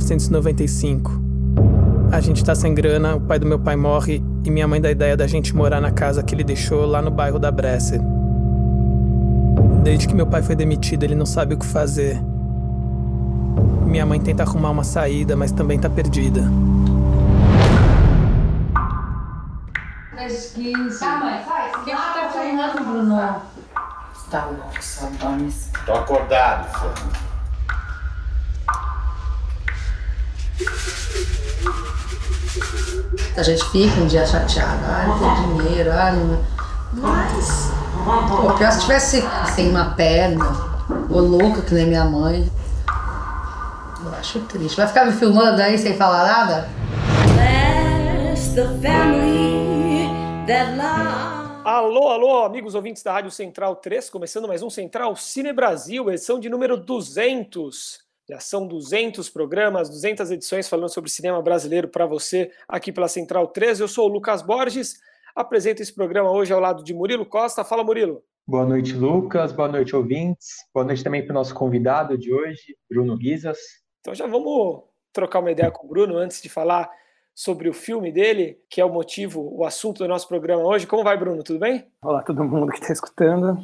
(1995) A gente tá sem grana, o pai do meu pai morre e minha mãe dá a ideia da gente morar na casa que ele deixou lá no bairro da Bresser. Desde que meu pai foi demitido, ele não sabe o que fazer. Minha mãe tenta arrumar uma saída, mas também tá perdida. 315. Tá, mãe, vai. Quem que tá filmando, Bruno? Tá louco, Sadones. Tô acordado, filho. A gente fica um dia chateado, ah, não tem dinheiro, ah, não... Mas, pô, pior se tivesse sem uma perna, ou louca que nem minha mãe. Eu acho triste. Vai ficar me filmando aí sem falar nada? Alô, alô, amigos ouvintes da Rádio Central 3, começando mais um Central Cine Brasil, edição de número 200. Já são 200 programas, 200 edições falando sobre cinema brasileiro para você aqui pela Central 13. Eu sou o Lucas Borges, apresento esse programa hoje ao lado de Murilo Costa. Fala, Murilo. Boa noite, Lucas. Boa noite, ouvintes. Boa noite também para o nosso convidado de hoje, Bruno Guizas. Então já vamos trocar uma ideia com o Bruno antes de falar sobre o filme dele, que é o motivo, o assunto do nosso programa hoje. Como vai, Bruno? Tudo bem? Olá, todo mundo que está escutando.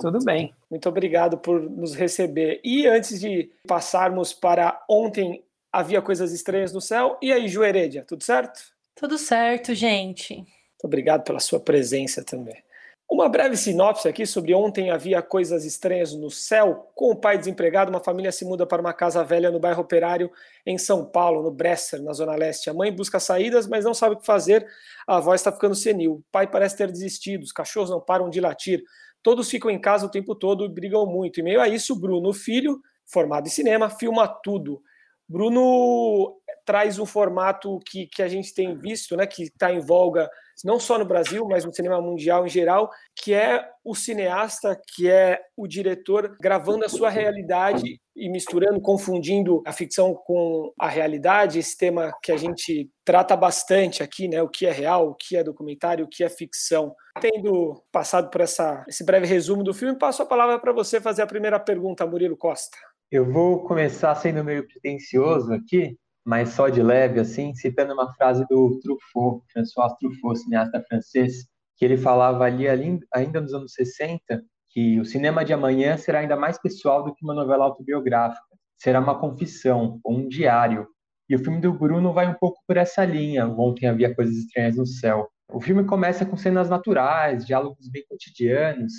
Tudo bem. Muito obrigado por nos receber. E antes de passarmos para ontem havia coisas estranhas no céu. E aí, Ju Heredia, tudo certo? Tudo certo, gente. Muito obrigado pela sua presença também. Uma breve sinopse aqui sobre ontem havia coisas estranhas no céu. Com o pai desempregado, uma família se muda para uma casa velha no bairro Operário, em São Paulo, no Bresser, na Zona Leste. A mãe busca saídas, mas não sabe o que fazer. A avó está ficando senil. O pai parece ter desistido. Os cachorros não param de latir. Todos ficam em casa o tempo todo e brigam muito. E meio a isso, Bruno, filho, formado em cinema, filma tudo. Bruno traz um formato que, que a gente tem visto, né, que está em voga não só no Brasil, mas no cinema mundial em geral, que é o cineasta, que é o diretor gravando a sua realidade e misturando, confundindo a ficção com a realidade, esse tema que a gente trata bastante aqui, né, o que é real, o que é documentário, o que é ficção. Tendo passado por essa, esse breve resumo do filme, passo a palavra para você fazer a primeira pergunta, Murilo Costa. Eu vou começar sendo meio pretencioso aqui, mas só de leve, assim, citando uma frase do Truffaut, François Truffaut, cineasta francês, que ele falava ali, ainda nos anos 60, que o cinema de amanhã será ainda mais pessoal do que uma novela autobiográfica. Será uma confissão, ou um diário. E o filme do Bruno vai um pouco por essa linha. Ontem havia coisas estranhas no céu. O filme começa com cenas naturais, diálogos bem cotidianos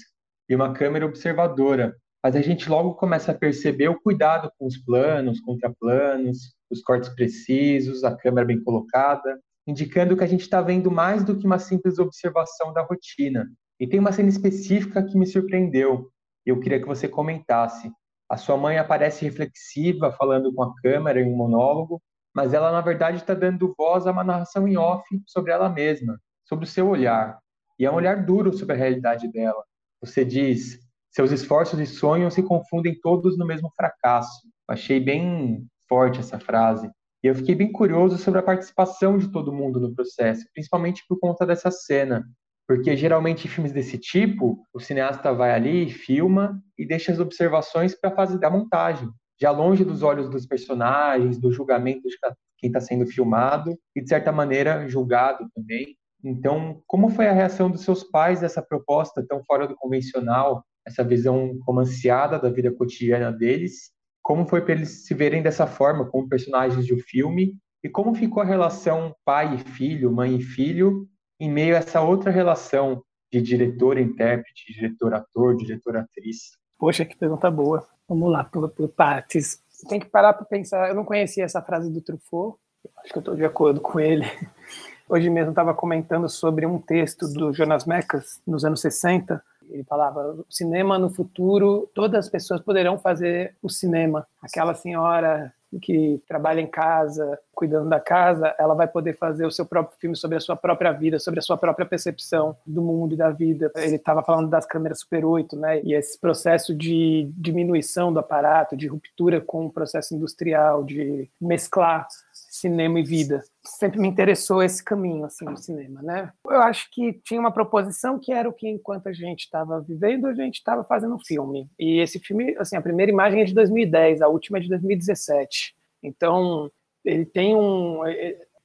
e uma câmera observadora, mas a gente logo começa a perceber o cuidado com os planos, contraplanos, os cortes precisos, a câmera bem colocada, indicando que a gente está vendo mais do que uma simples observação da rotina. E tem uma cena específica que me surpreendeu. Eu queria que você comentasse. A sua mãe aparece reflexiva, falando com a câmera em um monólogo, mas ela, na verdade, está dando voz a uma narração em off sobre ela mesma, sobre o seu olhar. E é um olhar duro sobre a realidade dela. Você diz: seus esforços e sonhos se confundem todos no mesmo fracasso. Achei bem forte essa frase. E eu fiquei bem curioso sobre a participação de todo mundo no processo, principalmente por conta dessa cena. Porque geralmente em filmes desse tipo, o cineasta vai ali, filma e deixa as observações para a fase da montagem, já longe dos olhos dos personagens, do julgamento de quem está sendo filmado e, de certa maneira, julgado também. Então, como foi a reação dos seus pais dessa proposta tão fora do convencional, essa visão romanceada da vida cotidiana deles como foi para eles se verem dessa forma, como personagens um filme, e como ficou a relação pai e filho, mãe e filho, em meio a essa outra relação de diretor-intérprete, diretor-ator, diretor-atriz. Poxa, que pergunta boa. Vamos lá, por, por partes. Tem que parar para pensar. Eu não conhecia essa frase do Truffaut, acho que eu estou de acordo com ele. Hoje mesmo estava comentando sobre um texto do Jonas Mekas, nos anos 60, ele falava: cinema no futuro, todas as pessoas poderão fazer o cinema. Aquela senhora que trabalha em casa, cuidando da casa, ela vai poder fazer o seu próprio filme sobre a sua própria vida, sobre a sua própria percepção do mundo e da vida. Ele estava falando das câmeras Super 8, né? E esse processo de diminuição do aparato, de ruptura com o processo industrial, de mesclar cinema e vida. Sempre me interessou esse caminho assim do cinema, né? Eu acho que tinha uma proposição que era o que enquanto a gente estava vivendo, a gente estava fazendo um filme. E esse filme, assim, a primeira imagem é de 2010, a última é de 2017. Então, ele tem um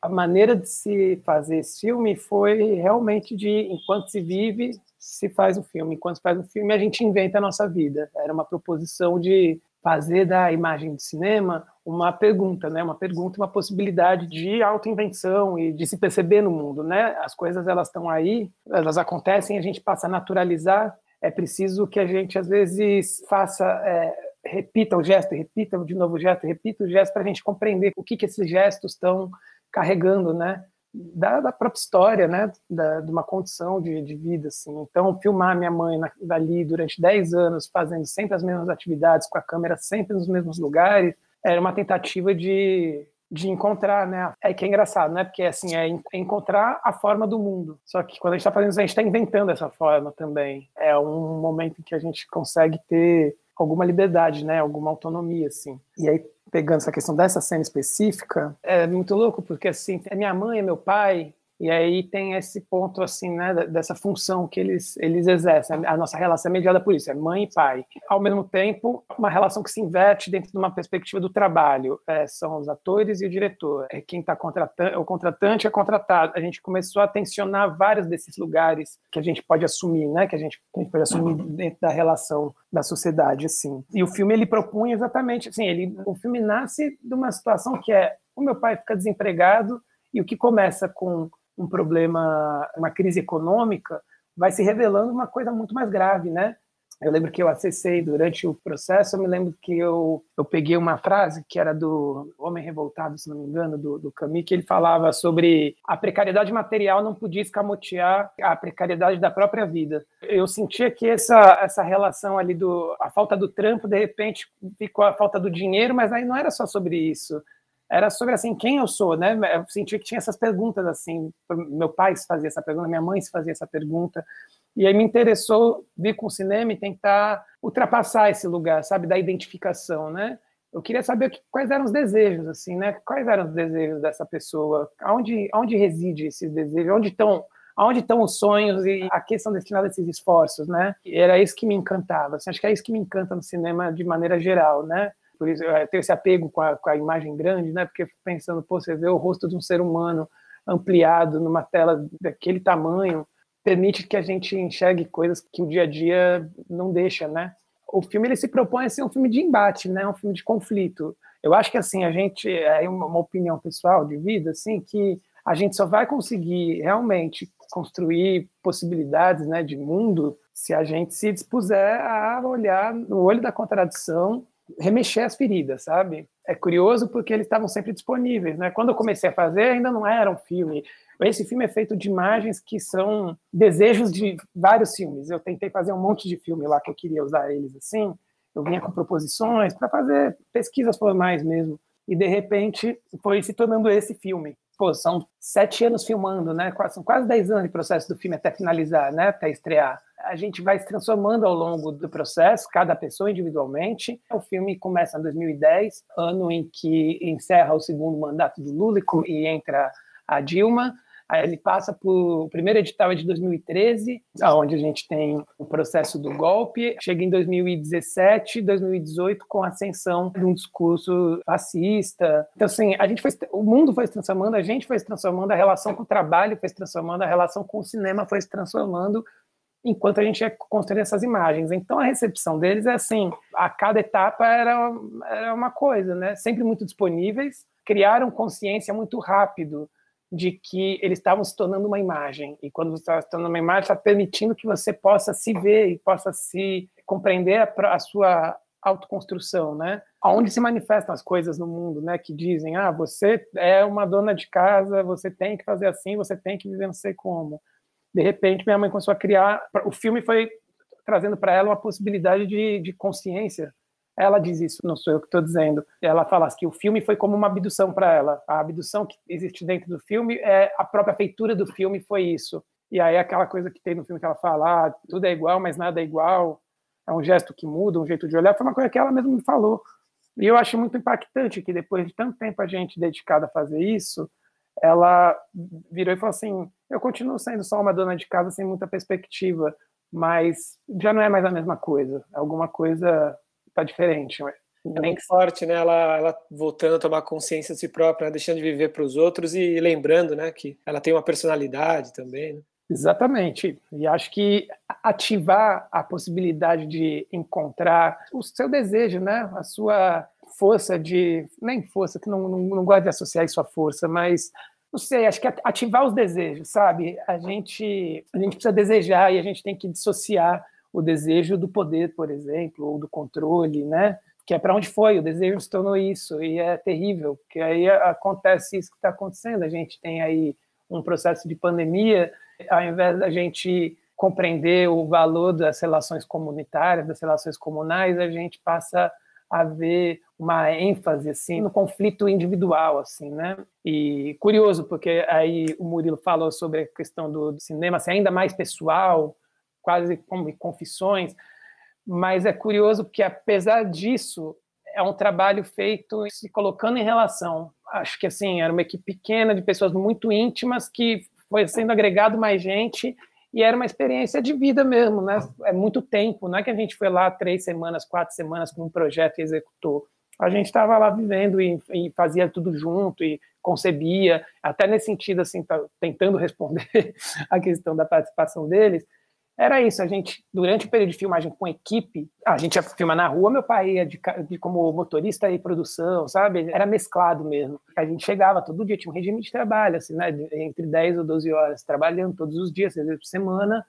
a maneira de se fazer esse filme foi realmente de enquanto se vive, se faz um filme, enquanto se faz um filme, a gente inventa a nossa vida. Era uma proposição de fazer da imagem de cinema uma pergunta, né? Uma pergunta, uma possibilidade de autoinvenção e de se perceber no mundo, né? As coisas elas estão aí, elas acontecem, a gente passa a naturalizar. É preciso que a gente às vezes faça é, repita o gesto, repita de novo o gesto, repita o gesto para a gente compreender o que que esses gestos estão carregando, né? Da, da, própria história, né, da, de uma condição de, de, vida, assim. Então, filmar minha mãe na, dali durante 10 anos, fazendo sempre as mesmas atividades, com a câmera sempre nos mesmos lugares, era uma tentativa de, de encontrar, né? É que é engraçado, né? Porque, assim, é encontrar a forma do mundo. Só que quando a gente está fazendo isso, a gente está inventando essa forma também. É um momento em que a gente consegue ter alguma liberdade, né? Alguma autonomia, assim. E aí, pegando essa questão dessa cena específica, é muito louco, porque assim, é minha mãe, é meu pai, e aí tem esse ponto assim, né, dessa função que eles eles exercem. A nossa relação é mediada por isso, é mãe e pai. Ao mesmo tempo, uma relação que se inverte dentro de uma perspectiva do trabalho. É, são os atores e o diretor. É quem está contratando, o contratante é contratado. A gente começou a tensionar vários desses lugares que a gente pode assumir, né, que a gente, que a gente pode assumir dentro da relação da sociedade, assim. E o filme ele propunha exatamente, assim, ele, o filme nasce de uma situação que é o meu pai fica desempregado e o que começa com um problema, uma crise econômica, vai se revelando uma coisa muito mais grave, né? Eu lembro que eu acessei durante o processo, eu me lembro que eu, eu peguei uma frase que era do Homem Revoltado, se não me engano, do, do que ele falava sobre a precariedade material não podia escamotear a precariedade da própria vida. Eu sentia que essa, essa relação ali do a falta do trampo, de repente ficou a falta do dinheiro, mas aí não era só sobre isso era sobre assim quem eu sou, né? Eu senti que tinha essas perguntas assim. Meu pai se fazia essa pergunta, minha mãe se fazia essa pergunta. E aí me interessou vir com o cinema e tentar ultrapassar esse lugar, sabe, da identificação, né? Eu queria saber quais eram os desejos, assim, né? Quais eram os desejos dessa pessoa? Aonde, aonde reside esses desejos? Onde estão, aonde estão os sonhos e a que são destinados esses esforços, né? E era isso que me encantava. Assim, acho que é isso que me encanta no cinema de maneira geral, né? Por isso eu tenho esse apego com a, com a imagem grande, né? Porque pensando, pô, você vê o rosto de um ser humano ampliado numa tela daquele tamanho, permite que a gente enxergue coisas que o dia a dia não deixa, né? O filme ele se propõe a ser um filme de embate, né? Um filme de conflito. Eu acho que assim a gente é uma opinião pessoal de vida, assim, que a gente só vai conseguir realmente construir possibilidades, né, de mundo se a gente se dispuser a olhar no olho da contradição remexer as feridas, sabe? É curioso porque eles estavam sempre disponíveis, né? Quando eu comecei a fazer, ainda não era um filme. Esse filme é feito de imagens que são desejos de vários filmes. Eu tentei fazer um monte de filme lá que eu queria usar eles assim. Eu vinha com proposições para fazer pesquisas formais mesmo. E de repente foi se tornando esse filme. Pô, são sete anos filmando, né? São quase dez anos de processo do filme até finalizar, né? Até estrear a gente vai se transformando ao longo do processo, cada pessoa individualmente. O filme começa em 2010, ano em que encerra o segundo mandato do Lula e entra a Dilma. Aí ele passa por. O primeiro edital é de 2013, onde a gente tem o processo do golpe. Chega em 2017, 2018, com a ascensão de um discurso fascista. Então, assim, a gente foi, o mundo foi se transformando, a gente foi se transformando, a relação com o trabalho foi se transformando, a relação com o cinema foi se transformando enquanto a gente ia construindo essas imagens. Então a recepção deles é assim, a cada etapa era, era uma coisa, né? Sempre muito disponíveis, criaram consciência muito rápido de que eles estavam se tornando uma imagem. E quando você está se tornando uma imagem, está permitindo que você possa se ver e possa se compreender a, a sua autoconstrução, né? Aonde se manifestam as coisas no mundo, né? Que dizem, ah, você é uma dona de casa, você tem que fazer assim, você tem que viver não sei como de repente minha mãe começou a criar. O filme foi trazendo para ela uma possibilidade de, de consciência Ela diz isso, não sou eu que estou dizendo. Ela fala que o filme foi como uma abdução para ela. A abdução que existe dentro do filme é a própria feitura do filme foi isso. E aí aquela coisa que tem no filme que ela fala, ah, tudo é igual, mas nada é igual. É um gesto que muda, um jeito de olhar. Foi uma coisa que ela mesma me falou. E eu acho muito impactante que depois de tanto tempo a gente dedicado a fazer isso, ela virou e falou assim: eu continuo sendo só uma dona de casa sem muita perspectiva, mas já não é mais a mesma coisa. Alguma coisa está diferente. É muito forte, né? Ela, ela voltando a tomar consciência de si própria, né? deixando de viver para os outros e lembrando, né, que ela tem uma personalidade também. Né? Exatamente. E acho que ativar a possibilidade de encontrar o seu desejo, né? A sua força de. Nem força, que não, não, não gosto de associar isso à força, mas não sei, acho que ativar os desejos, sabe? A gente, a gente precisa desejar e a gente tem que dissociar o desejo do poder, por exemplo, ou do controle, né? Que é para onde foi, o desejo se tornou isso, e é terrível, porque aí acontece isso que está acontecendo. A gente tem aí um processo de pandemia, ao invés da gente compreender o valor das relações comunitárias, das relações comunais, a gente passa a ver uma ênfase assim no conflito individual assim, né? E curioso porque aí o Murilo falou sobre a questão do, cinema ser ainda mais pessoal, quase como confissões, mas é curioso porque apesar disso é um trabalho feito se colocando em relação. Acho que assim era uma equipe pequena de pessoas muito íntimas que foi sendo agregado mais gente e era uma experiência de vida mesmo, né? É muito tempo, não é que a gente foi lá três semanas, quatro semanas com um projeto e executou. A gente estava lá vivendo e, e, fazia tudo junto e concebia, até nesse sentido, assim, tá, tentando responder a questão da participação deles, era isso, a gente, durante o período de filmagem com equipe, a gente ia filmar na rua, meu pai ia de, de, como motorista e produção, sabe? Era mesclado mesmo. A gente chegava todo dia, tinha um regime de trabalho, assim, né? Entre 10 ou 12 horas, trabalhando todos os dias, seis vezes por semana.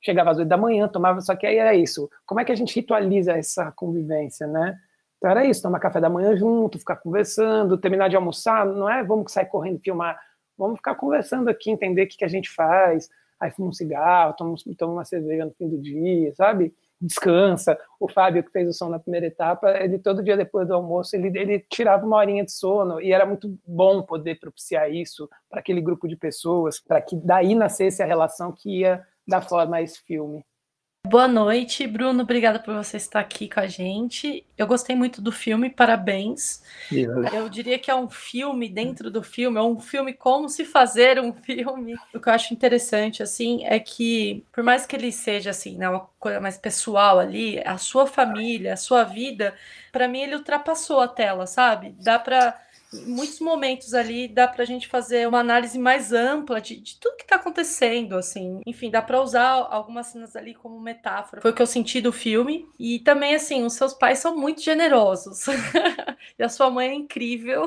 Chegava às 8 da manhã, tomava, só que aí era isso. Como é que a gente ritualiza essa convivência, né? Então era isso, tomar café da manhã junto, ficar conversando, terminar de almoçar, não é vamos sair correndo filmar, vamos ficar conversando aqui, entender o que, que a gente faz, aí fuma um cigarro, toma, toma uma cerveja no fim do dia, sabe? Descansa. O Fábio, que fez o som na primeira etapa, ele todo dia depois do almoço, ele, ele tirava uma horinha de sono, e era muito bom poder propiciar isso para aquele grupo de pessoas, para que daí nascesse a relação que ia dar forma a esse filme. Boa noite, Bruno. Obrigada por você estar aqui com a gente. Eu gostei muito do filme, parabéns. Eu diria que é um filme dentro do filme, é um filme como se fazer um filme. O que eu acho interessante, assim, é que, por mais que ele seja, assim, né, uma coisa mais pessoal ali, a sua família, a sua vida, para mim ele ultrapassou a tela, sabe? Dá para muitos momentos ali dá para a gente fazer uma análise mais ampla de, de tudo que está acontecendo, assim. Enfim, dá para usar algumas cenas ali como metáfora. Foi o que eu senti do filme. E também, assim, os seus pais são muito generosos. e a sua mãe é incrível.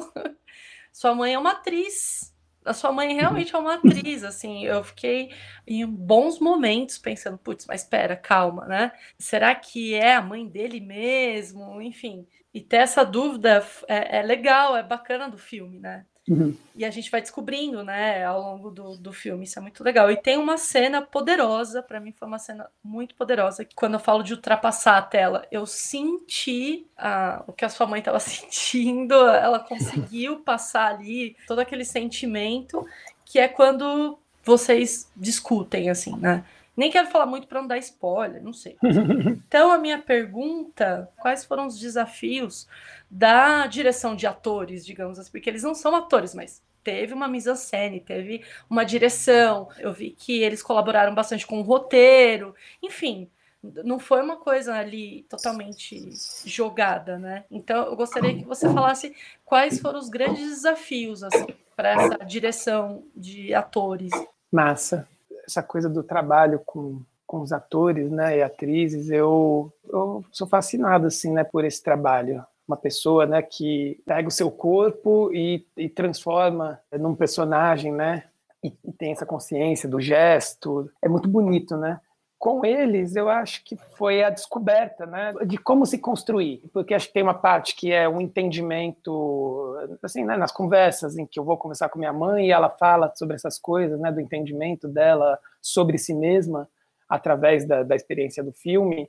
sua mãe é uma atriz. A sua mãe realmente é uma atriz, assim. Eu fiquei em bons momentos pensando, putz, mas espera, calma, né? Será que é a mãe dele mesmo? Enfim, e ter essa dúvida é, é legal, é bacana do filme, né? Uhum. E a gente vai descobrindo, né, ao longo do, do filme, isso é muito legal. E tem uma cena poderosa, para mim foi uma cena muito poderosa, que quando eu falo de ultrapassar a tela, eu senti a, o que a sua mãe estava sentindo, ela conseguiu passar ali todo aquele sentimento, que é quando vocês discutem, assim, né? Nem quero falar muito para não dar spoiler, não sei. Então, a minha pergunta: quais foram os desafios da direção de atores, digamos assim? Porque eles não são atores, mas teve uma mise-en-scène, teve uma direção. Eu vi que eles colaboraram bastante com o roteiro, enfim. Não foi uma coisa ali totalmente jogada, né? Então, eu gostaria que você falasse quais foram os grandes desafios assim, para essa direção de atores. Massa essa coisa do trabalho com, com os atores né, e atrizes, eu, eu sou fascinado assim, né, por esse trabalho. Uma pessoa né, que pega o seu corpo e, e transforma num personagem, né? E, e tem essa consciência do gesto. É muito bonito, né? com eles, eu acho que foi a descoberta né, de como se construir, porque acho que tem uma parte que é um entendimento, assim, né, nas conversas em que eu vou conversar com minha mãe e ela fala sobre essas coisas, né, do entendimento dela sobre si mesma através da, da experiência do filme.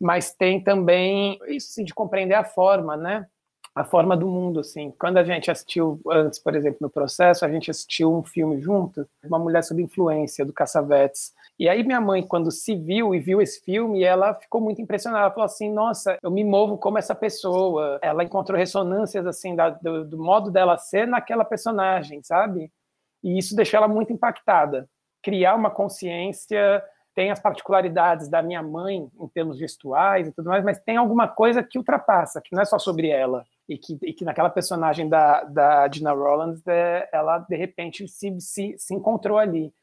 Mas tem também isso sim, de compreender a forma, né? A forma do mundo, assim. Quando a gente assistiu antes, por exemplo, no processo, a gente assistiu um filme junto, uma mulher sob influência do Cassavetes. E aí minha mãe, quando se viu e viu esse filme, ela ficou muito impressionada. Ela falou assim: "Nossa, eu me movo como essa pessoa". Ela encontrou ressonâncias assim da, do, do modo dela ser naquela personagem, sabe? E isso deixou ela muito impactada. Criar uma consciência tem as particularidades da minha mãe em termos gestuais e tudo mais, mas tem alguma coisa que ultrapassa, que não é só sobre ela. E que, e que naquela personagem da, da Gina Rollins, é, ela de repente se, se, se encontrou ali,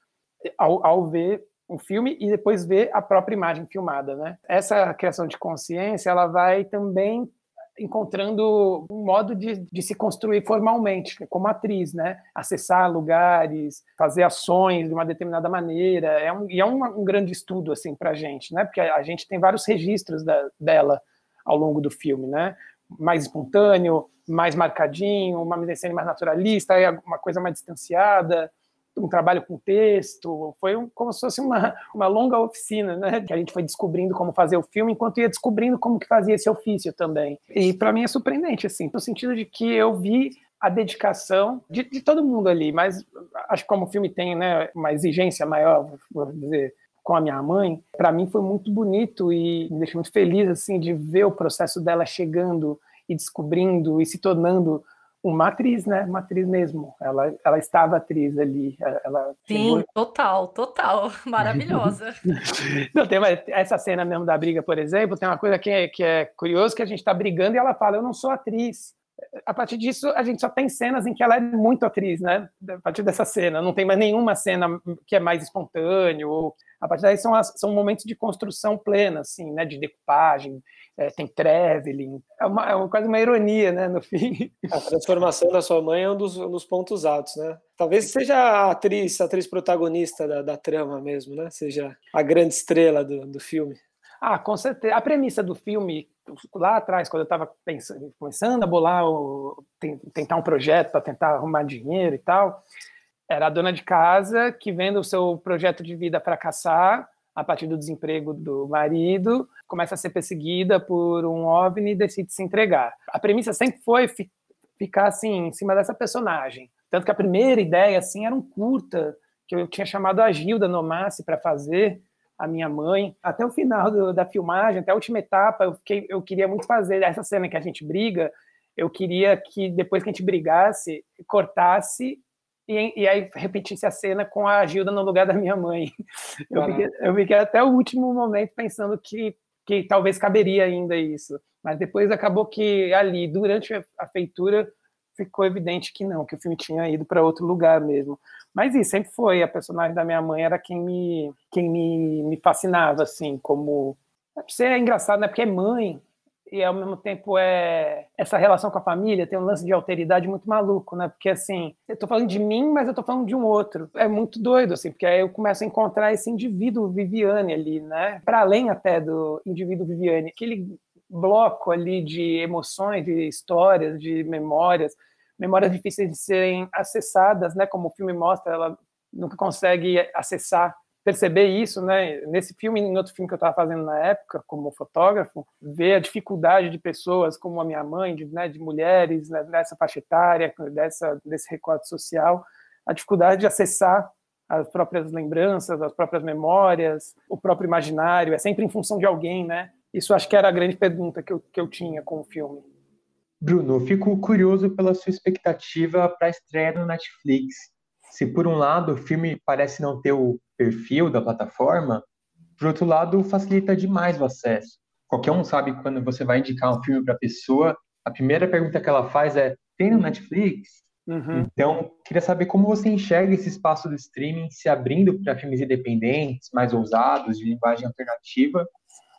ao, ao ver o filme e depois ver a própria imagem filmada, né? Essa criação de consciência, ela vai também encontrando um modo de, de, se construir formalmente, como atriz, né? Acessar lugares, fazer ações de uma determinada maneira. É um, e é um, um grande estudo, assim, para a gente, né? Porque a, a, gente tem vários registros da, dela ao longo do filme, né? Mais espontâneo, mais marcadinho, uma mise mais naturalista, uma coisa mais distanciada, um trabalho com texto, foi um, como se fosse uma, uma longa oficina, né? Que a gente foi descobrindo como fazer o filme, enquanto ia descobrindo como que fazia esse ofício também. E para mim é surpreendente, assim, no sentido de que eu vi a dedicação de, de todo mundo ali, mas acho que como o filme tem né, uma exigência maior, vou dizer, com a minha mãe, para mim foi muito bonito e me deixou muito feliz assim de ver o processo dela chegando e descobrindo e se tornando uma atriz, né? Uma atriz mesmo. Ela, ela estava atriz ali. Ela Sim, chegou... total, total. Maravilhosa. Não, tem uma, essa cena mesmo da briga, por exemplo, tem uma coisa que é, que é curioso, que a gente está brigando e ela fala, eu não sou atriz. A partir disso, a gente só tem cenas em que ela é muito atriz, né? A partir dessa cena. Não tem mais nenhuma cena que é mais espontâneo. Ou... A partir daí são, as, são momentos de construção plena, assim, né? De decupagem, é, tem traveling, é, uma, é uma, quase uma ironia, né, no fim. A transformação da sua mãe é um dos, um dos pontos altos, né? Talvez seja a atriz, a atriz protagonista da, da trama mesmo, né? Seja a grande estrela do, do filme. Ah, com certeza. A premissa do filme, lá atrás, quando eu estava começando a bolar, o, tentar um projeto para tentar arrumar dinheiro e tal, era a dona de casa que, vendo o seu projeto de vida fracassar, a partir do desemprego do marido, começa a ser perseguida por um OVNI e decide se entregar. A premissa sempre foi fi ficar assim em cima dessa personagem. Tanto que a primeira ideia assim era um curta que eu tinha chamado a Gilda Nomassi para fazer, a minha mãe. Até o final do, da filmagem, até a última etapa, eu, fiquei, eu queria muito fazer essa cena que a gente briga. Eu queria que depois que a gente brigasse, cortasse e, e, aí repetisse a cena com a Gilda no lugar da minha mãe. Eu, fiquei, eu fiquei até o último momento pensando que, que talvez caberia ainda isso. Mas depois acabou que ali, durante a feitura, ficou evidente que não, que o filme tinha ido para outro lugar mesmo. Mas isso sempre foi, a personagem da minha mãe era quem me, quem me, me fascinava, assim, como... Você é engraçado, né? Porque é mãe, e ao mesmo tempo é essa relação com a família tem um lance de alteridade muito maluco, né? Porque assim, eu tô falando de mim, mas eu tô falando de um outro. É muito doido assim, porque aí eu começo a encontrar esse indivíduo Viviane ali, né? Para além até do indivíduo Viviane, aquele bloco ali de emoções, de histórias, de memórias, memórias difíceis de serem acessadas, né? Como o filme mostra, ela nunca consegue acessar perceber isso, né? Nesse filme, em outro filme que eu estava fazendo na época, como fotógrafo, ver a dificuldade de pessoas como a minha mãe, de, né, de mulheres né, nessa faixa etária, dessa, desse recorte social, a dificuldade de acessar as próprias lembranças, as próprias memórias, o próprio imaginário, é sempre em função de alguém, né? Isso acho que era a grande pergunta que eu, que eu tinha com o filme. Bruno, fico curioso pela sua expectativa para a estreia no Netflix. Se por um lado o filme parece não ter o perfil da plataforma, por outro lado, facilita demais o acesso. Qualquer um sabe quando você vai indicar um filme para a pessoa, a primeira pergunta que ela faz é: tem no Netflix? Uhum. Então, queria saber como você enxerga esse espaço do streaming se abrindo para filmes independentes, mais ousados, de linguagem alternativa,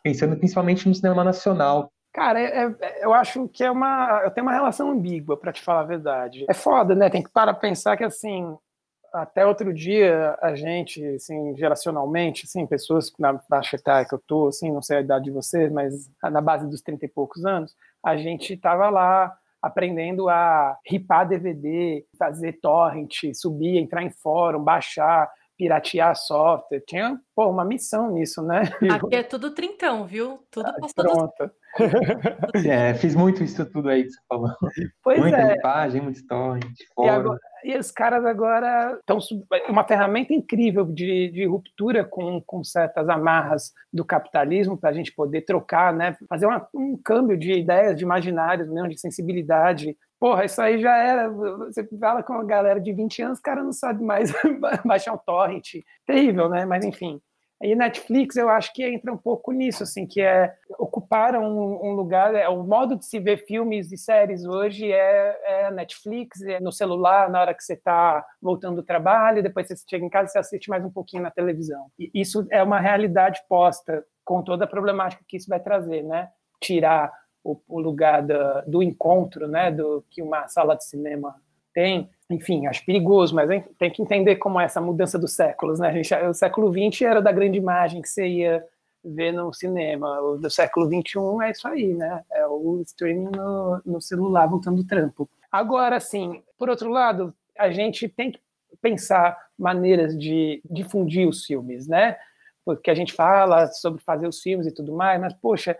pensando principalmente no cinema nacional. Cara, é, é, eu acho que é uma. Eu tenho uma relação ambígua, para te falar a verdade. É foda, né? Tem que parar pensar que, assim, até outro dia a gente, assim, geracionalmente, assim, pessoas na faixa etária que eu tô, assim, não sei a idade de vocês, mas na base dos 30 e poucos anos, a gente estava lá aprendendo a ripar DVD, fazer torrent, subir, entrar em fórum, baixar, piratear software. Tinha, pô, uma missão nisso, né? Aqui é tudo trintão, viu? Tudo ah, passou Pronto. É, fiz muito isso tudo aí que você falou. Pois muita é. limpagem, muito torrent, E, agora- e os caras agora estão uma ferramenta incrível de, de ruptura com, com certas amarras do capitalismo para a gente poder trocar, né? Fazer uma- um câmbio de ideias, de imaginários, mesmo de sensibilidade. Porra, isso aí já era. Você fala com uma galera de 20 anos, o cara não sabe mais baixar um torrent. Terrível, né? Mas enfim. Aí Netflix, eu acho que entra um pouco nisso, assim, que é ocuparam um, um lugar, é, o modo de se ver filmes e séries hoje é, é Netflix, é no celular, na hora que você está voltando do trabalho, depois você chega em casa e você assiste mais um pouquinho na televisão. E isso é uma realidade posta, com toda a problemática que isso vai trazer, né? Tirar o, o lugar do encontro, né? Do que uma sala de cinema tem. Enfim, acho perigoso, mas hein, tem que entender como é essa mudança dos séculos, né? Gente, o século XX era da grande imagem que você ia ver no cinema. O do século XXI é isso aí, né? É o streaming no, no celular, voltando do trampo. Agora, assim, por outro lado, a gente tem que pensar maneiras de difundir os filmes, né? Porque a gente fala sobre fazer os filmes e tudo mais, mas, poxa,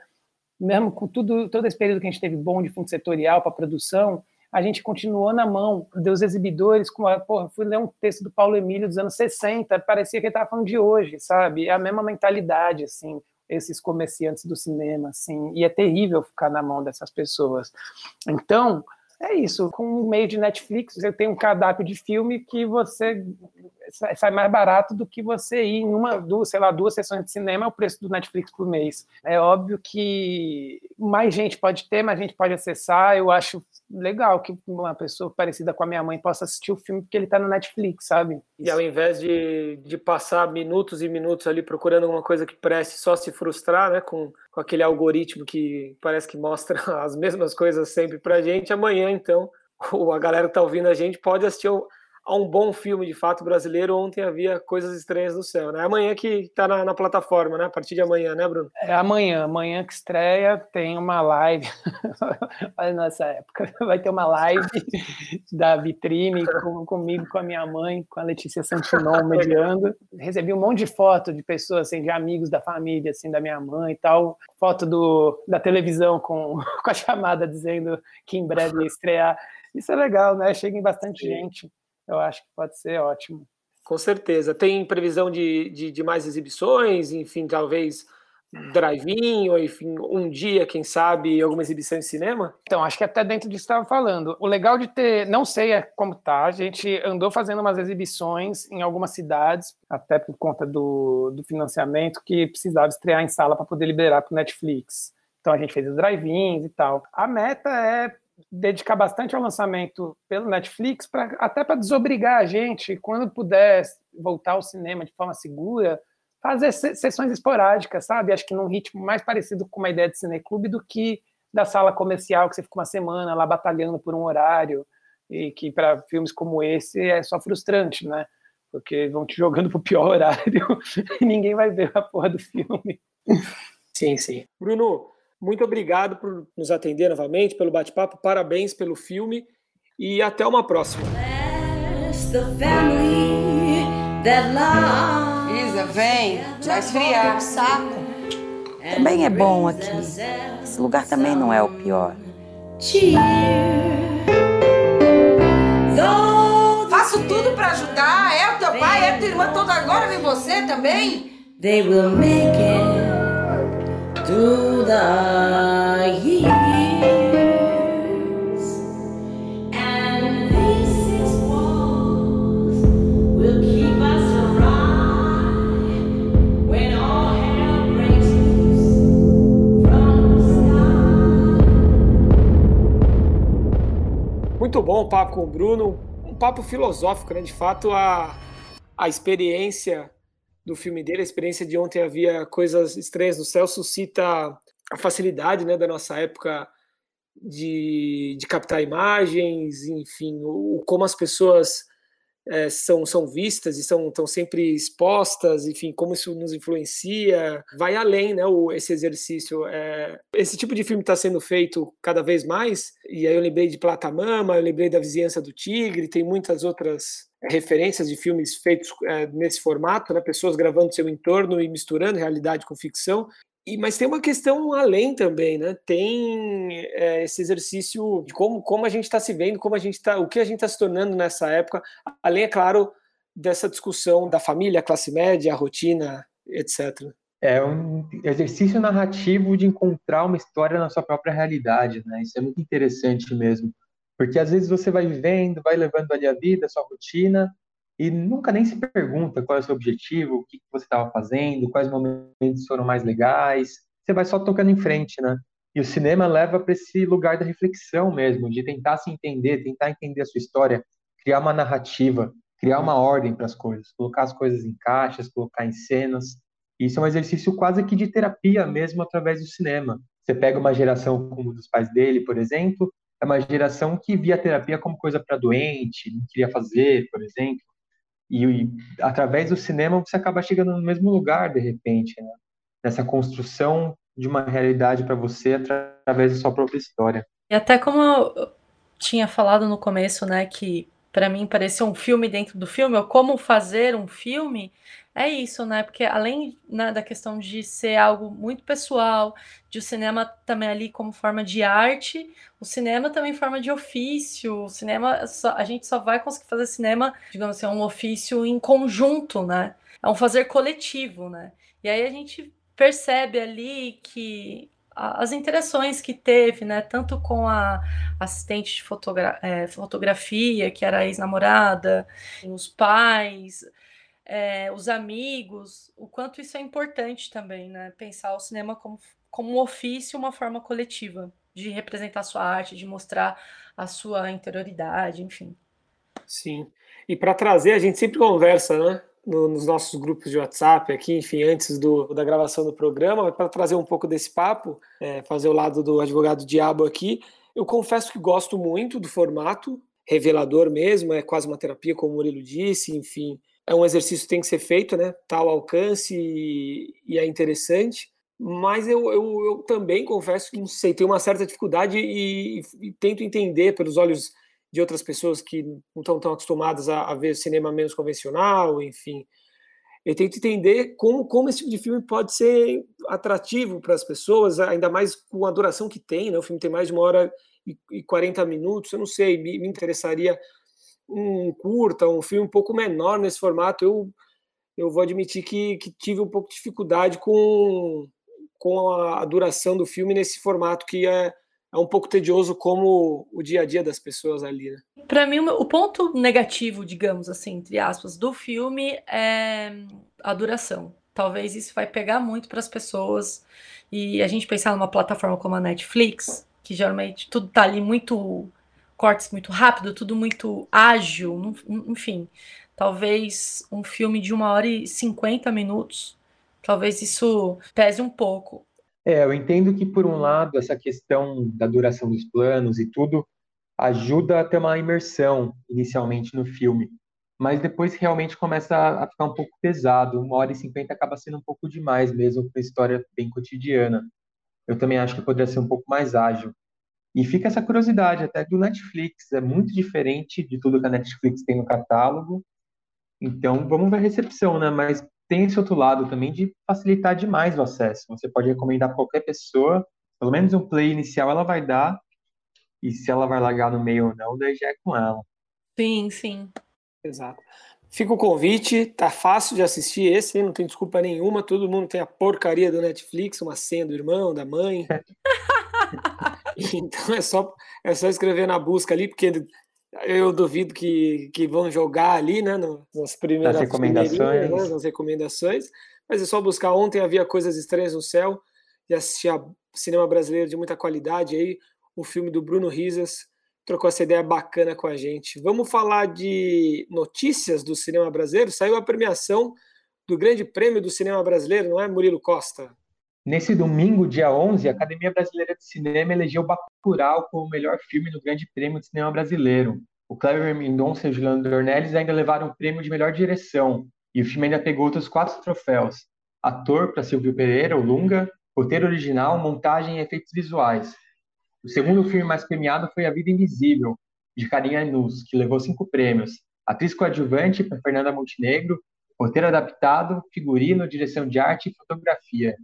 mesmo com tudo, todo esse período que a gente teve bom de fundo setorial para produção, a gente continuou na mão dos exibidores. Com a, porra, fui ler um texto do Paulo Emílio dos anos 60, parecia que ele estava falando de hoje, sabe? É a mesma mentalidade, assim, esses comerciantes do cinema, assim, e é terrível ficar na mão dessas pessoas. Então, é isso. Com o meio de Netflix, você tem um cardápio de filme que você sai mais barato do que você ir em uma, duas, sei lá, duas sessões de cinema, é o preço do Netflix por mês. É óbvio que mais gente pode ter, mais gente pode acessar. Eu acho legal que uma pessoa parecida com a minha mãe possa assistir o filme porque ele está no Netflix, sabe? E ao invés de, de passar minutos e minutos ali procurando alguma coisa que preste só se frustrar, né, com, com aquele algoritmo que parece que mostra as mesmas coisas sempre pra gente, amanhã, então, a galera que tá ouvindo a gente pode assistir ao- a um bom filme, de fato, brasileiro. Ontem havia Coisas Estranhas no Céu, né? Amanhã que tá na, na plataforma, né? A partir de amanhã, né, Bruno? É amanhã, amanhã que estreia, tem uma live. Olha nessa época, vai ter uma live da vitrine com, comigo, com a minha mãe, com a Letícia Santinon mediando. Recebi um monte de foto de pessoas, assim, de amigos da família, assim, da minha mãe e tal. Foto do, da televisão com, com a chamada dizendo que em breve ia estrear. Isso é legal, né? Chega em bastante Sim. gente. Eu acho que pode ser ótimo. Com certeza. Tem previsão de, de, de mais exibições, enfim, talvez drive-in, ou enfim, um dia, quem sabe, alguma exibição em cinema? Então, acho que até dentro disso que estava falando. O legal de ter, não sei é como tá, a gente andou fazendo umas exibições em algumas cidades, até por conta do, do financiamento, que precisava estrear em sala para poder liberar para o Netflix. Então a gente fez os drive-ins e tal. A meta é dedicar bastante ao lançamento pelo Netflix, pra, até para desobrigar a gente, quando puder voltar ao cinema de forma segura, fazer se- sessões esporádicas, sabe? Acho que num ritmo mais parecido com uma ideia de cineclube do que da sala comercial, que você fica uma semana lá batalhando por um horário, e que para filmes como esse é só frustrante, né? Porque vão te jogando pro pior horário e ninguém vai ver a porra do filme. Sim, sim. Bruno, muito obrigado por nos atender novamente, pelo bate-papo, parabéns pelo filme e até uma próxima. Isa, vem, vai esfriar. saco. Também é bom aqui. Esse lugar também não é o pior. Faço tudo pra ajudar. É o teu pai, é tua irmã, toda agora vem você também. They will make it through the years. And these six walls will keep us alive when all hell breaks loose from the. Muito bom o papo com o Bruno, um papo filosófico, né? De fato, a, a experiência do filme dele, a experiência de ontem havia coisas estranhas no céu, suscita a facilidade né, da nossa época de, de captar imagens, enfim, o, como as pessoas é, são, são vistas e são estão sempre expostas, enfim, como isso nos influencia, vai além, né, o, esse exercício. É, esse tipo de filme está sendo feito cada vez mais, e aí eu lembrei de Plata Mama, eu lembrei da Vizinhança do Tigre, tem muitas outras referências de filmes feitos é, nesse formato, né, pessoas gravando seu entorno e misturando realidade com ficção, e, mas tem uma questão além também, né? Tem é, esse exercício de como, como a gente está se vendo, como a gente tá, o que a gente está se tornando nessa época, além, é claro, dessa discussão da família, classe média, rotina, etc. É um exercício narrativo de encontrar uma história na sua própria realidade, né? Isso é muito interessante mesmo. Porque às vezes você vai vivendo, vai levando ali a vida, a sua rotina, e nunca nem se pergunta qual é o seu objetivo, o que você estava fazendo, quais momentos foram mais legais. Você vai só tocando em frente, né? E o cinema leva para esse lugar da reflexão mesmo, de tentar se entender, tentar entender a sua história, criar uma narrativa, criar uma ordem para as coisas, colocar as coisas em caixas, colocar em cenas. Isso é um exercício quase que de terapia mesmo através do cinema. Você pega uma geração como dos pais dele, por exemplo, é uma geração que via a terapia como coisa para doente, não queria fazer, por exemplo. E, e, através do cinema você acaba chegando no mesmo lugar de repente, né? nessa construção de uma realidade para você através da sua própria história. E até como eu tinha falado no começo, né, que para mim parecia um filme dentro do filme, ou como fazer um filme, é isso, né? Porque além né, da questão de ser algo muito pessoal, de o cinema também ali como forma de arte, o cinema também forma de ofício. O cinema, só, a gente só vai conseguir fazer cinema, digamos assim, um ofício em conjunto, né? É um fazer coletivo, né? E aí a gente percebe ali que as interações que teve, né, tanto com a assistente de fotogra é, fotografia, que era a ex-namorada, os pais, é, os amigos, o quanto isso é importante também, né, pensar o cinema como, como um ofício, uma forma coletiva de representar a sua arte, de mostrar a sua interioridade, enfim. Sim, e para trazer, a gente sempre conversa, né, no, nos nossos grupos de WhatsApp aqui, enfim, antes do, da gravação do programa, para trazer um pouco desse papo, é, fazer o lado do advogado diabo aqui. Eu confesso que gosto muito do formato, revelador mesmo, é quase uma terapia, como o Murilo disse, enfim, é um exercício que tem que ser feito, né? Tal alcance e, e é interessante. Mas eu, eu, eu, também confesso que, não sei, tenho uma certa dificuldade e, e, e tento entender pelos olhos de outras pessoas que não estão tão acostumadas a, a, ver cinema menos convencional, enfim. Eu tento entender como, como esse tipo de filme pode ser atrativo para as pessoas, ainda mais com a duração que tem, né? O filme tem mais de uma hora e, e 40 minutos, eu não sei, me, me interessaria um curta, um filme um pouco menor nesse formato. Eu, eu vou admitir que, que tive um pouco de dificuldade com, com a duração do filme nesse formato que é é um pouco tedioso como o dia a dia das pessoas ali, né? Para mim, o ponto negativo, digamos assim, entre aspas, do filme é a duração. Talvez isso vai pegar muito para as pessoas e a gente pensar numa plataforma como a Netflix, que geralmente tudo tá ali muito cortes muito rápido, tudo muito ágil, enfim. Talvez um filme de uma hora e cinquenta minutos, talvez isso pese um pouco. É, eu entendo que, por um lado, essa questão da duração dos planos e tudo ajuda a ter uma imersão inicialmente no filme, mas depois realmente começa a ficar um pouco pesado. Uma hora e cinquenta acaba sendo um pouco demais mesmo para uma história bem cotidiana. Eu também acho que poderia ser um pouco mais ágil. E fica essa curiosidade até do Netflix, é muito diferente de tudo que a Netflix tem no catálogo. Então, vamos ver a recepção, né? Mas tem esse outro lado também de facilitar demais o acesso. Você pode recomendar para qualquer pessoa, pelo menos um play inicial ela vai dar, e se ela vai largar no meio ou não, daí já é com ela. Sim, sim. Exato. Fica o convite, tá fácil de assistir esse, não tem desculpa nenhuma, todo mundo tem a porcaria do Netflix, uma senha do irmão, da mãe. então é só, é só escrever na busca ali, porque eu duvido que, que vão jogar ali, né, nas primeiras nas recomendações. Né, nas recomendações, mas é só buscar. Ontem havia coisas estranhas no céu e assistir a cinema brasileiro de muita qualidade aí, o filme do Bruno Risas trocou essa ideia bacana com a gente. Vamos falar de notícias do cinema brasileiro. Saiu a premiação do Grande Prêmio do Cinema Brasileiro, não é, Murilo Costa? Nesse domingo, dia 11, a Academia Brasileira de Cinema elegeu Bacurau como o melhor filme no Grande Prêmio de Cinema Brasileiro. o Cleber Mendonça e o Juliano Dornelles ainda levaram o prêmio de melhor direção, e o filme ainda pegou outros quatro troféus. Ator para Silvio Pereira, o Lunga, roteiro original, montagem e efeitos visuais. O segundo filme mais premiado foi A Vida Invisível, de Carinha Nus, que levou cinco prêmios. Atriz coadjuvante para Fernanda Montenegro, roteiro adaptado, figurino, direção de arte e fotografia.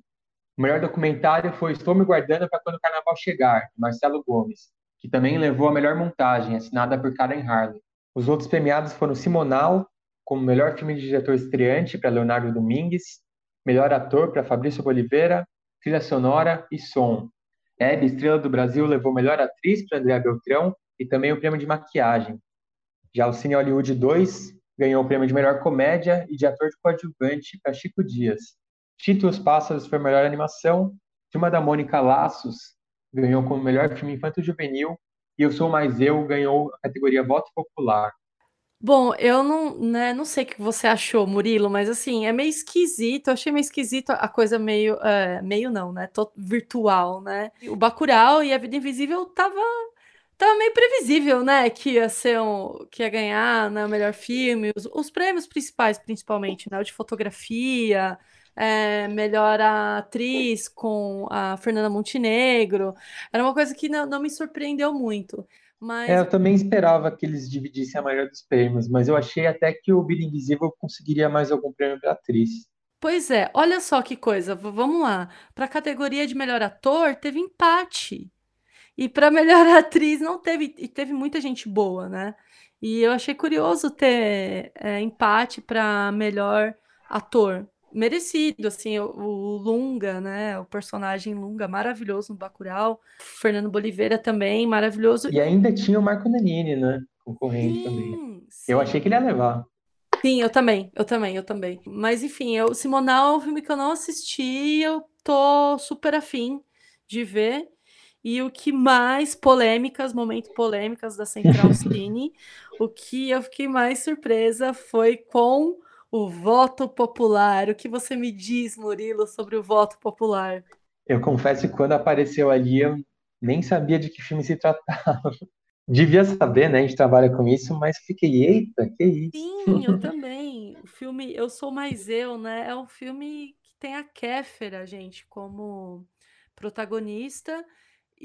O melhor documentário foi Estou Me Guardando para Quando o Carnaval Chegar, de Marcelo Gomes, que também levou a melhor montagem, assinada por Karen Harley. Os outros premiados foram Simonal, como melhor filme de diretor estreante para Leonardo Domingues, melhor ator para Fabrício Boliveira, trilha sonora e som. Hebe, estrela do Brasil, levou melhor atriz para Andréa Beltrão e também o prêmio de maquiagem. Já o Cine Hollywood 2 ganhou o prêmio de melhor comédia e de ator de coadjuvante para Chico Dias. Tito os Pássaros foi melhor animação. Turma da Mônica Laços ganhou como melhor filme infanto-juvenil. E Eu Sou Mais Eu ganhou a categoria Voto Popular. Bom, eu não, né, não sei o que você achou, Murilo, mas assim, é meio esquisito. Eu achei meio esquisito a coisa meio, é, meio não, né? Tô virtual, né? O Bacurau e a Vida Invisível tava, tava meio previsível, né? Que ia ser um, que ia ganhar, né, o melhor filme, os, os prêmios principais, principalmente, né? O de fotografia, é, melhor atriz com a Fernanda Montenegro. Era uma coisa que não, não me surpreendeu muito. Mas É, eu também esperava que eles dividissem a maioria dos prêmios, mas eu achei até que o Vida Invisível conseguiria mais algum prêmio para atriz. Pois é, olha só que coisa. Vamos lá. Para a categoria de melhor ator, teve empate. E para melhor atriz não teve, e teve muita gente boa, né? E eu achei curioso ter é, empate para melhor ator. Merecido, assim, o, o Lunga, né? O personagem Lunga, maravilhoso no Bacurau. Fernando Boliveira também, maravilhoso. E ainda tinha o Marco Nanini, né? Concorrente também. Sim, Eu sim. achei que ele ia levar. Sim, eu também, eu também, eu também. Mas enfim, eu, Simonal é um filme que eu não assisti, eu tô super afim de ver. E o que mais polêmicas, momentos polêmicas da Central Cine, o que eu fiquei mais surpresa foi com o voto popular. O que você me diz, Murilo, sobre o voto popular? Eu confesso que quando apareceu ali, eu nem sabia de que filme se tratava. Devia saber, né? A gente trabalha com isso, mas fiquei, eita, que isso? Sim, eu também. O filme Eu Sou Mais Eu, né? É um filme que tem a Kéfera, gente, como protagonista.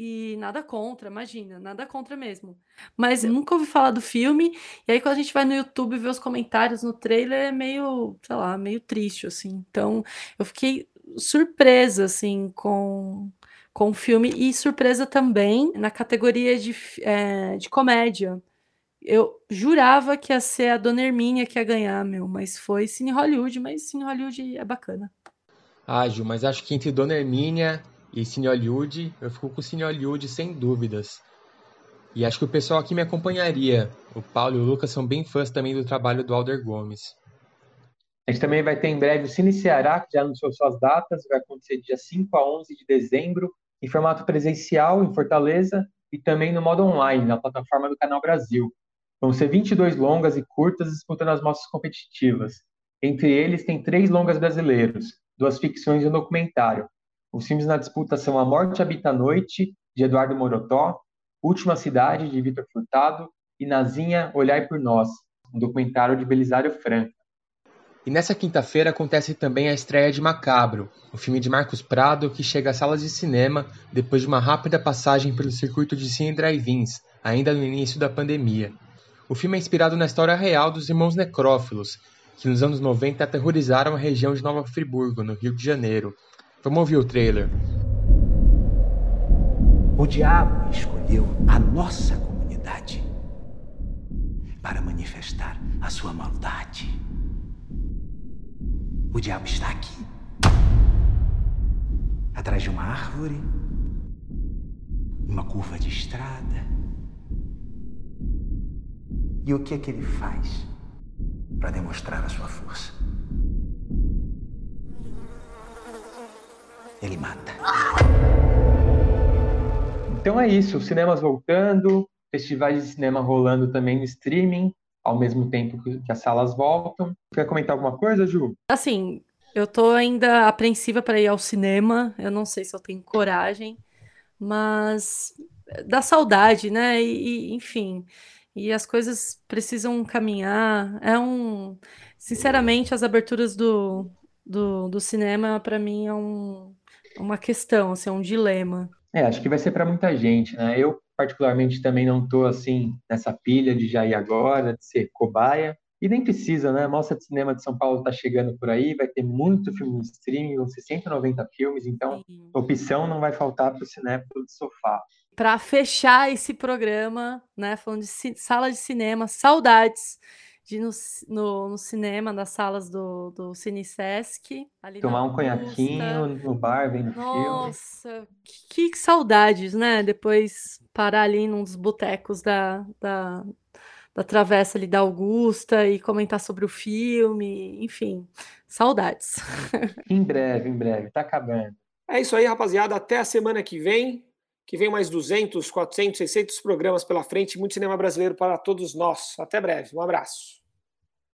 E nada contra, imagina, nada contra mesmo. Mas eu nunca ouvi falar do filme. E aí, quando a gente vai no YouTube ver os comentários no trailer, é meio, sei lá, meio triste, assim. Então, eu fiquei surpresa, assim, com, com o filme. E surpresa também na categoria de, eh, de comédia. Eu jurava que ia ser a Dona Hermínia que ia ganhar, meu, mas foi Cine Hollywood, mas Cine Hollywood é bacana. Ah, Ju, mas acho que entre Dona Hermínia e Cine Hollywood, eu fico com Cine Hollywood sem dúvidas. E acho que o pessoal aqui me acompanharia. O Paulo e o Lucas são bem fãs também do trabalho do Alder Gomes. A gente também vai ter em breve o Cine Ceará, que já anunciou suas datas, vai acontecer dia 5 a 11 de dezembro, em formato presencial em Fortaleza e também no modo online, na plataforma do Canal Brasil. Vão ser 22 longas e curtas disputando as mostras competitivas. Entre eles, tem três longas brasileiros, duas ficções e um documentário. Os filmes na disputa são A Morte Habita a Noite, de Eduardo Morotó, Última Cidade, de Vitor Furtado, e Nazinha, Olhai por Nós, um documentário de Belisário Franca. E nessa quinta-feira acontece também a estreia de Macabro, o filme de Marcos Prado que chega às salas de cinema depois de uma rápida passagem pelo circuito de cine drive-ins, ainda no início da pandemia. O filme é inspirado na história real dos irmãos necrófilos, que nos anos 90 aterrorizaram a região de Nova Friburgo, no Rio de Janeiro. Vamos ouvir o trailer. O diabo escolheu a nossa comunidade para manifestar a sua maldade. O diabo está aqui, atrás de uma árvore, uma curva de estrada. E o que é que ele faz para demonstrar a sua força? Ele mata. Então é isso, cinemas voltando, festivais de cinema rolando também no streaming, ao mesmo tempo que que as salas voltam. Quer comentar alguma coisa, Ju? Assim, eu tô ainda apreensiva para ir ao cinema, eu não sei se eu tenho coragem, mas dá saudade, né? E, e, enfim, e as coisas precisam caminhar. É um. Sinceramente, as aberturas do, do, do cinema, para mim, é um, uma questão, assim, é um dilema. É, acho que vai ser para muita gente, né? Eu, particularmente, também não estou assim nessa pilha de já ir agora, de ser cobaia. E nem precisa, né? A Mostra de Cinema de São Paulo está chegando por aí, vai ter muito filme no streaming, vão ser 190 filmes, então Sim. opção não vai faltar para o cinéfilo de sofá. Para fechar esse programa, né, falando de sala de cinema, saudades de ir no, no, no cinema, nas salas do, do Cine Sesc. Tomar um conhaquinho no bar, vendo filme. Nossa, que, que saudades, né? Depois parar ali num dos botecos da, da, da travessa ali da Augusta e comentar sobre o filme, enfim, saudades. Em breve, em breve, tá acabando. É isso aí, rapaziada. Até a semana que vem. Que vem mais 200, 400, 600 programas pela frente. Muito cinema brasileiro para todos nós. Até breve. Um abraço.